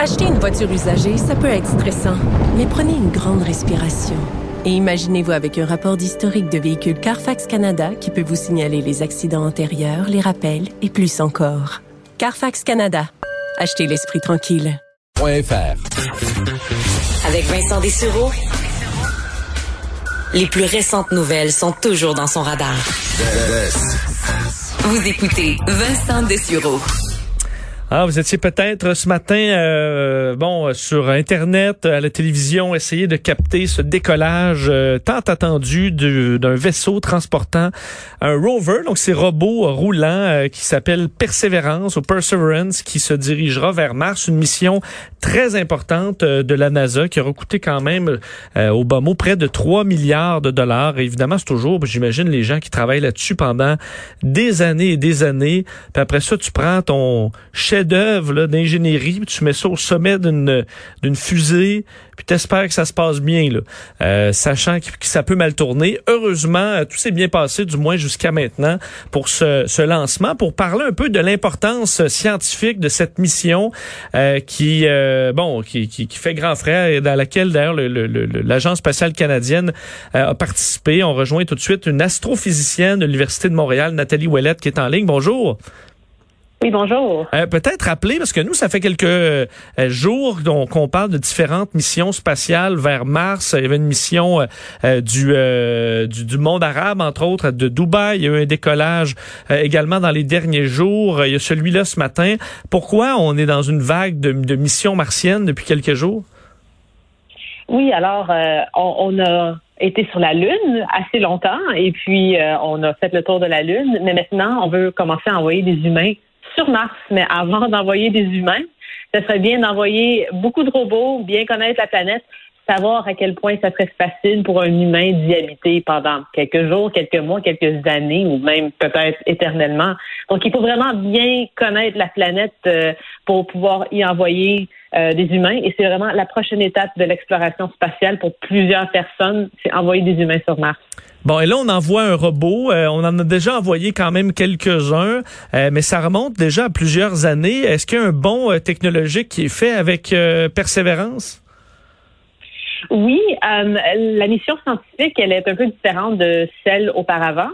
Acheter une voiture usagée, ça peut être stressant, mais prenez une grande respiration. Et imaginez-vous avec un rapport d'historique de véhicule Carfax Canada qui peut vous signaler les accidents antérieurs, les rappels et plus encore. Carfax Canada. Achetez l'esprit tranquille. .fr. Avec Vincent Dessureau, les plus récentes nouvelles sont toujours dans son radar. Vous écoutez Vincent Dessureau. Ah, vous étiez peut-être ce matin, euh, bon, sur Internet, à la télévision, essayer de capter ce décollage euh, tant attendu d'un vaisseau transportant un rover, donc ces robots roulants euh, qui s'appelle Perseverance ou Perseverance, qui se dirigera vers Mars, une mission très importante de la NASA qui aura coûté quand même au bas mot près de 3 milliards de dollars. évidemment, c'est toujours, j'imagine, les gens qui travaillent là-dessus pendant des années et des années. Puis après ça, tu prends ton chef d'œuvre d'ingénierie, tu mets ça au sommet d'une d'une fusée, puis t'espères que ça se passe bien, là, euh, sachant que, ça peut mal tourner. Heureusement, euh, tout s'est bien passé, du moins jusqu'à maintenant, pour ce, ce, lancement, pour parler un peu de l'importance scientifique de cette mission euh, qui, bon, qui, qui, qui, fait grand frère et dans laquelle d'ailleurs l'agence spatiale canadienne a participé. On rejoint tout de suite une astrophysicienne de l'université de Montréal, Nathalie Ouellette, qui est en ligne. Bonjour. Oui, bonjour. Euh, Peut-être rappeler, parce que nous, ça fait quelques euh, jours qu'on parle de différentes missions spatiales vers Mars. Il y avait une mission euh, euh, du, du, monde arabe, entre autres, de Dubaï. Il y a eu un décollage également dans les derniers jours. Il y a celui-là ce matin. Pourquoi on est dans une vague de, de missions martiennes depuis quelques jours? Oui, alors, on, on a été sur la Lune assez longtemps et puis on a fait le tour de la Lune, mais maintenant on veut commencer à envoyer des humains sur Mars, mais avant d'envoyer des humains, ce serait bien d'envoyer beaucoup de robots, bien connaître la planète, savoir à quel point ça serait facile pour un humain d'y habiter pendant quelques jours, quelques mois, quelques années ou même peut-être éternellement. Donc, il faut vraiment bien connaître la planète euh, pour pouvoir y envoyer euh, des humains. Et c'est vraiment la prochaine étape de l'exploration spatiale pour plusieurs personnes, c'est envoyer des humains sur Mars. Bon, et là, on envoie un robot. Euh, on en a déjà envoyé quand même quelques-uns, euh, mais ça remonte déjà à plusieurs années. Est-ce qu'il y a un bon euh, technologique qui est fait avec Persévérance? Oui, la mission scientifique, elle est un peu différente de celle auparavant.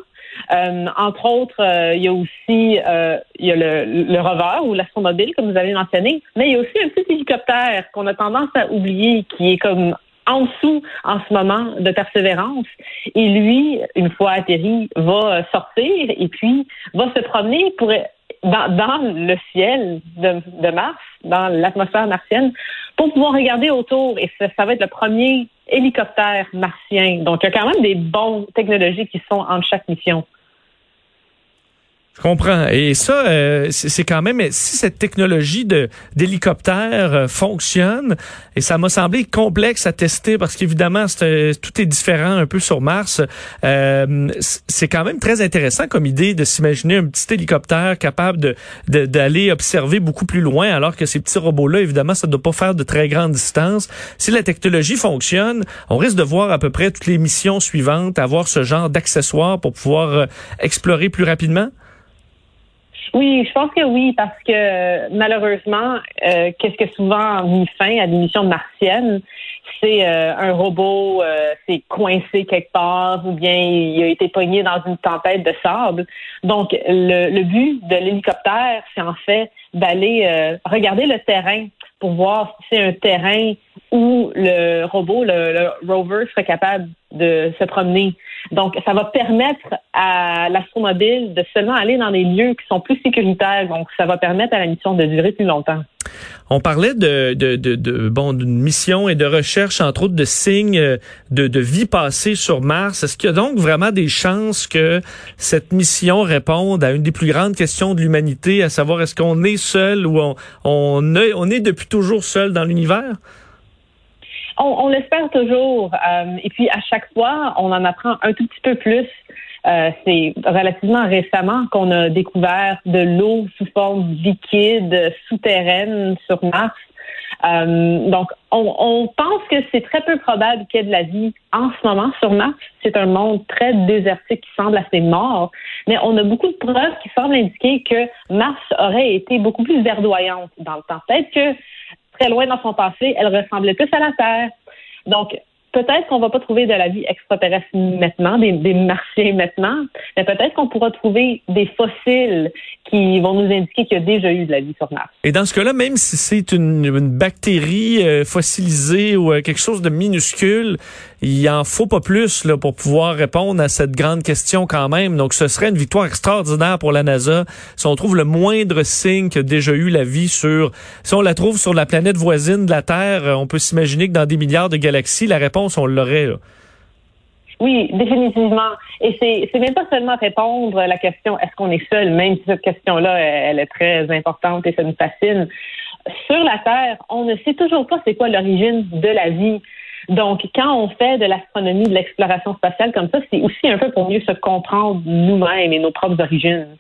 entre autres, il y a aussi il y a le, le rover ou l'astromobile, comme vous avez mentionné, mais il y a aussi un petit hélicoptère qu'on a tendance à oublier, qui est comme en dessous en ce moment de persévérance. Et lui, une fois atterri, va sortir et puis va se promener pour dans, dans le ciel de, de Mars, dans l'atmosphère martienne, pour pouvoir regarder autour. Et ça, ça va être le premier hélicoptère martien. Donc, il y a quand même des bonnes technologies qui sont entre chaque mission. Je comprends. Et ça, euh, c'est quand même si cette technologie de d'hélicoptère euh, fonctionne, et ça m'a semblé complexe à tester parce qu'évidemment euh, tout est différent un peu sur Mars. c'est quand même très intéressant comme idée de s'imaginer un petit hélicoptère capable de d'aller observer beaucoup plus loin, alors que ces petits robots-là, évidemment, ça ne doit pas faire de très grandes distances. Si la technologie fonctionne, on risque de voir à peu près toutes les missions suivantes avoir ce genre d'accessoires pour pouvoir explorer plus rapidement? Oui, je pense que oui, parce que malheureusement, euh, qu'est-ce que souvent mis fin à des missions martiennes, c'est euh, un robot, euh, c'est coincé quelque part ou bien il a été pogné dans une tempête de sable. Donc, le, le but de l'hélicoptère, c'est en fait d'aller regarder le terrain pour voir si c'est un terrain où le robot, le, rover, serait capable de se promener. Donc, ça va permettre à l'astromobile de seulement aller dans des lieux qui sont plus sécuritaires. Donc, ça va permettre à la mission de durer plus longtemps. On parlait de, de, de, bon d'une mission et de recherche entre autres de signes de, de vie passée sur Mars. Est-ce qu'il y a donc vraiment des chances que cette mission réponde à une des plus grandes questions de l'humanité, à savoir est-ce qu'on est seul ou on est depuis toujours seul dans l'univers? On, l'espère toujours. Euh, et puis à chaque fois, on en apprend un tout petit peu plus. Euh, c'est relativement récemment qu'on a découvert de l'eau sous forme liquide souterraine sur Mars. Euh, donc, on, on, pense que c'est très peu probable qu'il y ait de la vie en ce moment sur Mars. C'est un monde très désertique qui semble assez mort, mais on a beaucoup de preuves qui semblent indiquer que Mars aurait été beaucoup plus verdoyante dans le temps. Peut-être que très loin dans son passé, elle ressemblait plus à la Terre. Donc, peut-être qu'on va pas trouver de la vie extraterrestre maintenant, des, des martiens maintenant, mais peut-être qu'on pourra trouver des fossiles qui vont nous indiquer qu'il y a déjà eu de la vie sur Mars. Et dans ce cas-là, même si c'est une, une, bactérie euh, fossilisée ou euh, quelque chose de minuscule, il en faut pas plus là, pour pouvoir répondre à cette grande question quand même. Donc, ce serait une victoire extraordinaire pour la NASA si on trouve le moindre signe qu'il y a déjà eu la vie sur... Si on la trouve sur la planète voisine de la Terre, euh, on peut s'imaginer que dans des milliards de galaxies, la réponse, on l'aurait. Oui, définitivement. Et c'est c'est même pas seulement répondre à la question est-ce qu'on est seul, même si cette question-là elle est très importante et ça nous fascine. Sur la Terre, on ne sait toujours pas c'est quoi l'origine de la vie. Donc, quand on fait de l'astronomie, de l'exploration spatiale comme ça, c'est aussi un peu pour mieux se comprendre nous-mêmes et nos propres origines.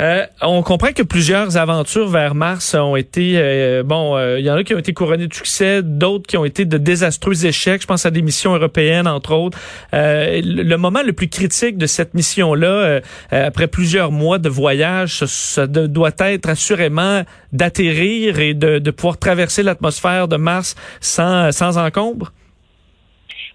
Euh, on comprend que plusieurs aventures vers Mars ont été euh, bon, il euh, y en a qui ont été couronnées de succès, d'autres qui ont été de désastreux échecs. Je pense à des missions européennes entre autres. Le, moment le plus critique de cette mission-là, après plusieurs mois de voyage, ça, doit être assurément d'atterrir et de, de, pouvoir traverser l'atmosphère de Mars sans sans encombre.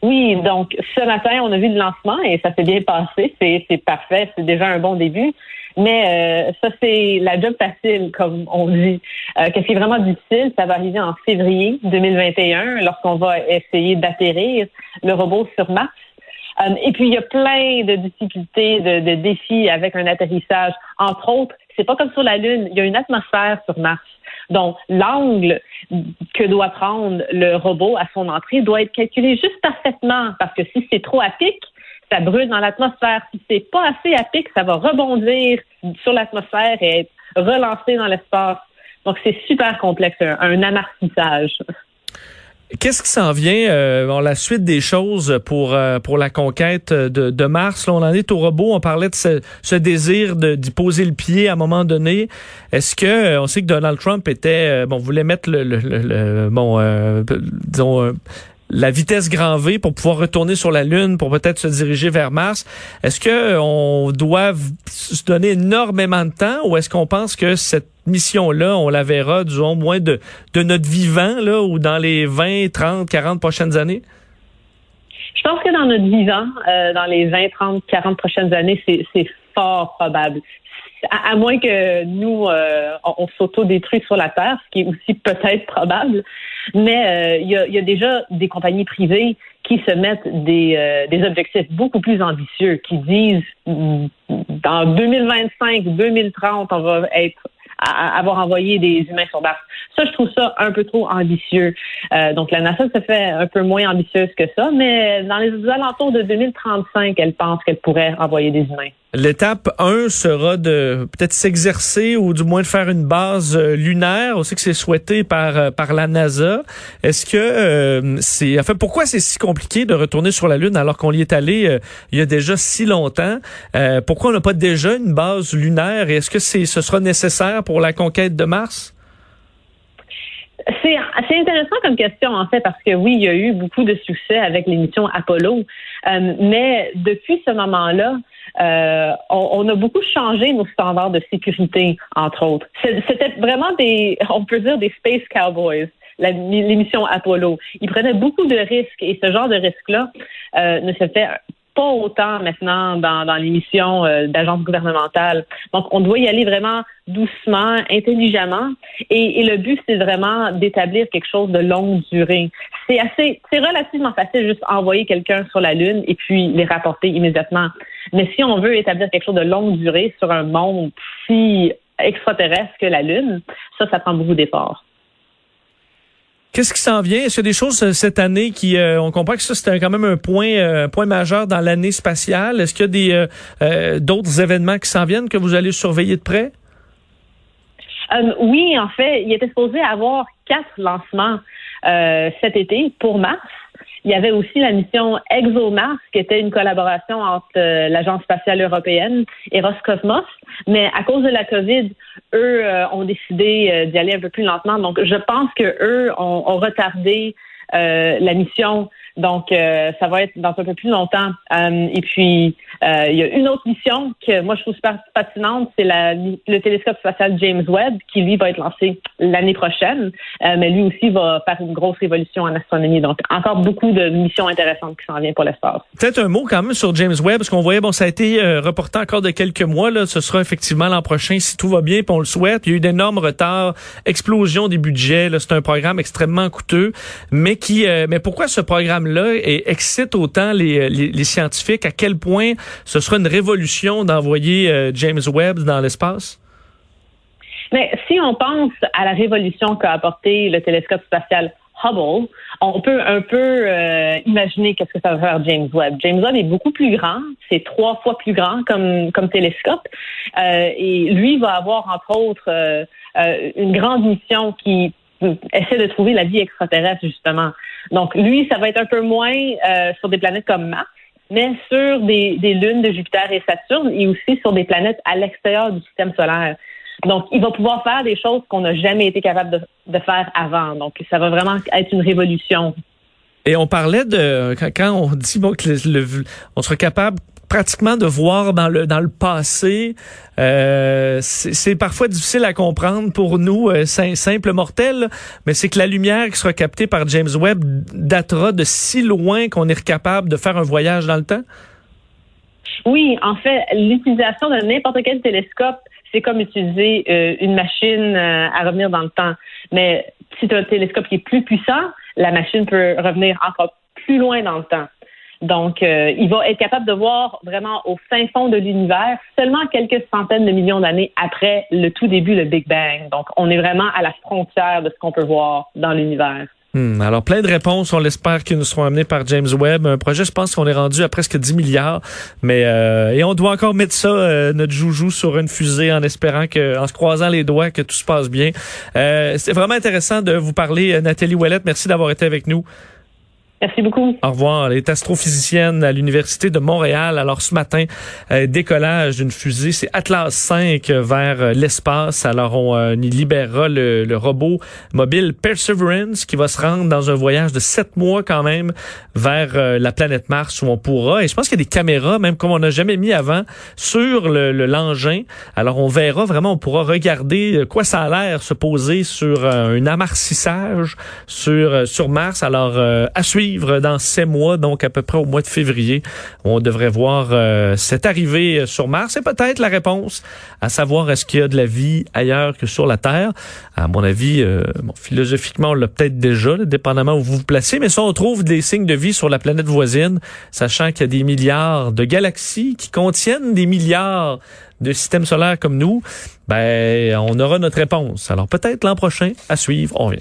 Oui, donc ce matin, on a vu le lancement et ça s'est bien passé. C'est parfait, c'est déjà un bon début. Mais euh, ça, c'est la job facile, comme on dit. Euh, Qu'est-ce qui est vraiment difficile, ça va arriver en février 2021, lorsqu'on va essayer d'atterrir le robot sur Mars. Euh, et puis, il y a plein de difficultés, de, de défis avec un atterrissage. Entre autres, c'est pas comme sur la Lune, il y a une atmosphère sur Mars. Donc, l'angle que doit prendre le robot à son entrée doit être calculé juste parfaitement, parce que si c'est trop à pic, ça brûle dans l'atmosphère. Si c'est pas assez à pic, ça va rebondir sur l'atmosphère et être relancé dans l'espace. Donc, c'est super complexe, un, un amortissage. Qu'est-ce qui s'en vient, euh, la suite des choses pour euh, pour la conquête de, Mars? Là, on en est au robot. On parlait de ce, désir d'y poser le pied à un moment donné. Est-ce que euh, on sait que Donald Trump était euh, bon voulait mettre le, le, bon disons la vitesse grand V pour pouvoir retourner sur la Lune, pour peut-être se diriger vers Mars. Est-ce que on doit se donner énormément de temps ou est-ce qu'on pense que cette mission-là, on la verra, disons, moins de, de notre vivant, là, ou dans les 20, 30, 40 prochaines années? Je pense que dans notre vivant, euh, dans les 20, 30, 40 prochaines années, c'est fort probable. À, moins que nous, euh, on, détruit sur la Terre, ce qui est aussi peut-être probable. Mais euh, il y, a, déjà des compagnies privées qui se mettent des, euh, des objectifs beaucoup plus ambitieux, qui disent mm, dans 2025, 2030, on va être avoir envoyé des humains sur Mars. Ça, je trouve ça un peu trop ambitieux. Euh, donc, la NASA se fait un peu moins ambitieuse que ça, mais dans les alentours de 2035, elle pense qu'elle pourrait envoyer des humains. L'étape 1 sera de peut-être s'exercer ou du moins de faire une base euh, lunaire. On sait que c'est souhaité par euh, par la NASA. Est-ce que euh, c'est enfin pourquoi c'est si compliqué de retourner sur la Lune alors qu'on y est allé il y a déjà si longtemps? Pourquoi on n'a pas déjà une base lunaire? Et est-ce que c'est ce sera nécessaire pour la conquête de Mars? C'est intéressant comme question, en fait, parce que oui, il y a eu beaucoup de succès avec l'émission Apollo. mais depuis ce moment-là, euh, on, a beaucoup changé nos standards de sécurité, entre autres. C'était vraiment des, on peut dire des space cowboys l'émission Apollo. Ils prenaient beaucoup de risques et ce genre de risque-là euh, ne se fait pas autant maintenant dans, dans les missions euh, d'agences gouvernementales. Donc, on doit y aller vraiment doucement, intelligemment. Et, le but, c'est vraiment d'établir quelque chose de longue durée. C'est assez, c'est relativement facile juste envoyer quelqu'un sur la Lune et puis les rapporter immédiatement. Mais si on veut établir quelque chose de longue durée sur un monde si extraterrestre que la Lune, ça, ça prend beaucoup d'efforts. Qu'est-ce qui s'en vient? Est-ce qu'il y a des choses euh, cette année qui, euh, on comprend que ça c'était quand même un point, euh, point majeur dans l'année spatiale. Est-ce qu'il y a des d'autres événements qui s'en viennent que vous allez surveiller de près? oui, en fait, il était supposé avoir quatre lancements cet été pour mars. Il y avait aussi la mission ExoMars, qui était une collaboration entre euh, l'Agence spatiale européenne et Roscosmos. Mais à cause de la COVID, eux euh, ont décidé euh, d'y aller un peu plus lentement. Donc, je pense que eux ont, retardé la mission Donc, euh, ça va être dans un peu plus longtemps. Euh, et puis, euh, il y a une autre mission que moi je trouve super fascinante, c'est le télescope spatial James Webb, qui lui va être lancé l'année prochaine, mais lui aussi va faire une grosse révolution en astronomie. Donc, encore beaucoup de missions intéressantes qui s'en viennent pour l'espace. Peut-être un mot quand même sur James Webb, parce qu'on voyait, bon, ça a été reporté encore de quelques mois. Là, ce sera effectivement l'an prochain si tout va bien, puis on le souhaite. Il y a eu d'énormes retards, explosion des budgets. C'est un programme extrêmement coûteux, mais qui, mais pourquoi ce programme-là excite autant les, les, scientifiques À quel point ce sera une révolution d'envoyer euh, James Webb dans l'espace? Mais si on pense à la révolution qu'a apporté le télescope spatial Hubble, on peut un peu euh, imaginer qu'est-ce que ça va faire James Webb. James Webb est beaucoup plus grand, c'est trois fois plus grand comme, comme télescope, euh, et lui va avoir entre autres une grande mission qui essaie de trouver la vie extraterrestre justement. Donc lui, ça va être un peu moins sur des planètes comme Mars mais sur des, lunes de Jupiter et Saturne et aussi sur des planètes à l'extérieur du système solaire. Donc, il va pouvoir faire des choses qu'on n'a jamais été capable de, de, faire avant. Donc, ça va vraiment être une révolution. Et on parlait de quand, on dit bon que le, on sera capable pratiquement de voir dans le dans le passé. Euh, c'est parfois difficile à comprendre pour nous, euh, simples mortels, mais c'est que la lumière qui sera captée par James Webb datera de si loin qu'on est capable de faire un voyage dans le temps? Oui, en fait, l'utilisation de n'importe quel télescope, c'est comme utiliser euh, une machine euh, à revenir dans le temps. Mais si tu as un télescope qui est plus puissant, la machine peut revenir encore plus loin dans le temps. Donc, euh, il va être capable de voir vraiment au fin fond de l'univers seulement quelques centaines de millions d'années après le tout début, le Big Bang. Donc, on est vraiment à la frontière de ce qu'on peut voir dans l'univers. Hmm, alors, plein de réponses, on l'espère, qui nous seront amenées par James Webb. Un projet, je pense qu'on est rendu à presque 10 milliards. Mais euh, Et on doit encore mettre ça, euh, notre joujou, sur une fusée en espérant que, en se croisant les doigts, que tout se passe bien. C'est vraiment intéressant de vous parler, Nathalie Ouellette. Merci d'avoir été avec nous. Merci beaucoup. Au revoir. Elle est astrophysicienne à l'Université de Montréal. Alors ce matin, euh, décollage d'une fusée, c'est Atlas 5 vers euh, l'espace. Alors on euh, y libérera le, robot mobile Perseverance qui va se rendre dans un voyage de sept mois quand même vers la planète Mars où on pourra, et je pense qu'il y a des caméras, même comme on n'a jamais mis avant, sur le l'engin. Alors on verra vraiment, on pourra regarder quoi ça a l'air se poser sur un amarcissage sur, sur Mars. Alors à suivre dans ces mois, donc à peu près au mois de février. On devrait voir euh, cette arrivée sur Mars et peut-être la réponse à savoir est-ce qu'il y a de la vie ailleurs que sur la Terre? À mon avis, euh, philosophiquement, on l'a peut-être déjà, dépendamment où vous vous placez, mais si on trouve des signes de vie sur la planète voisine, sachant qu'il y a des milliards de galaxies qui contiennent des milliards de systèmes solaires comme nous, ben, on aura notre réponse. Alors peut-être l'an prochain, à suivre, on vient.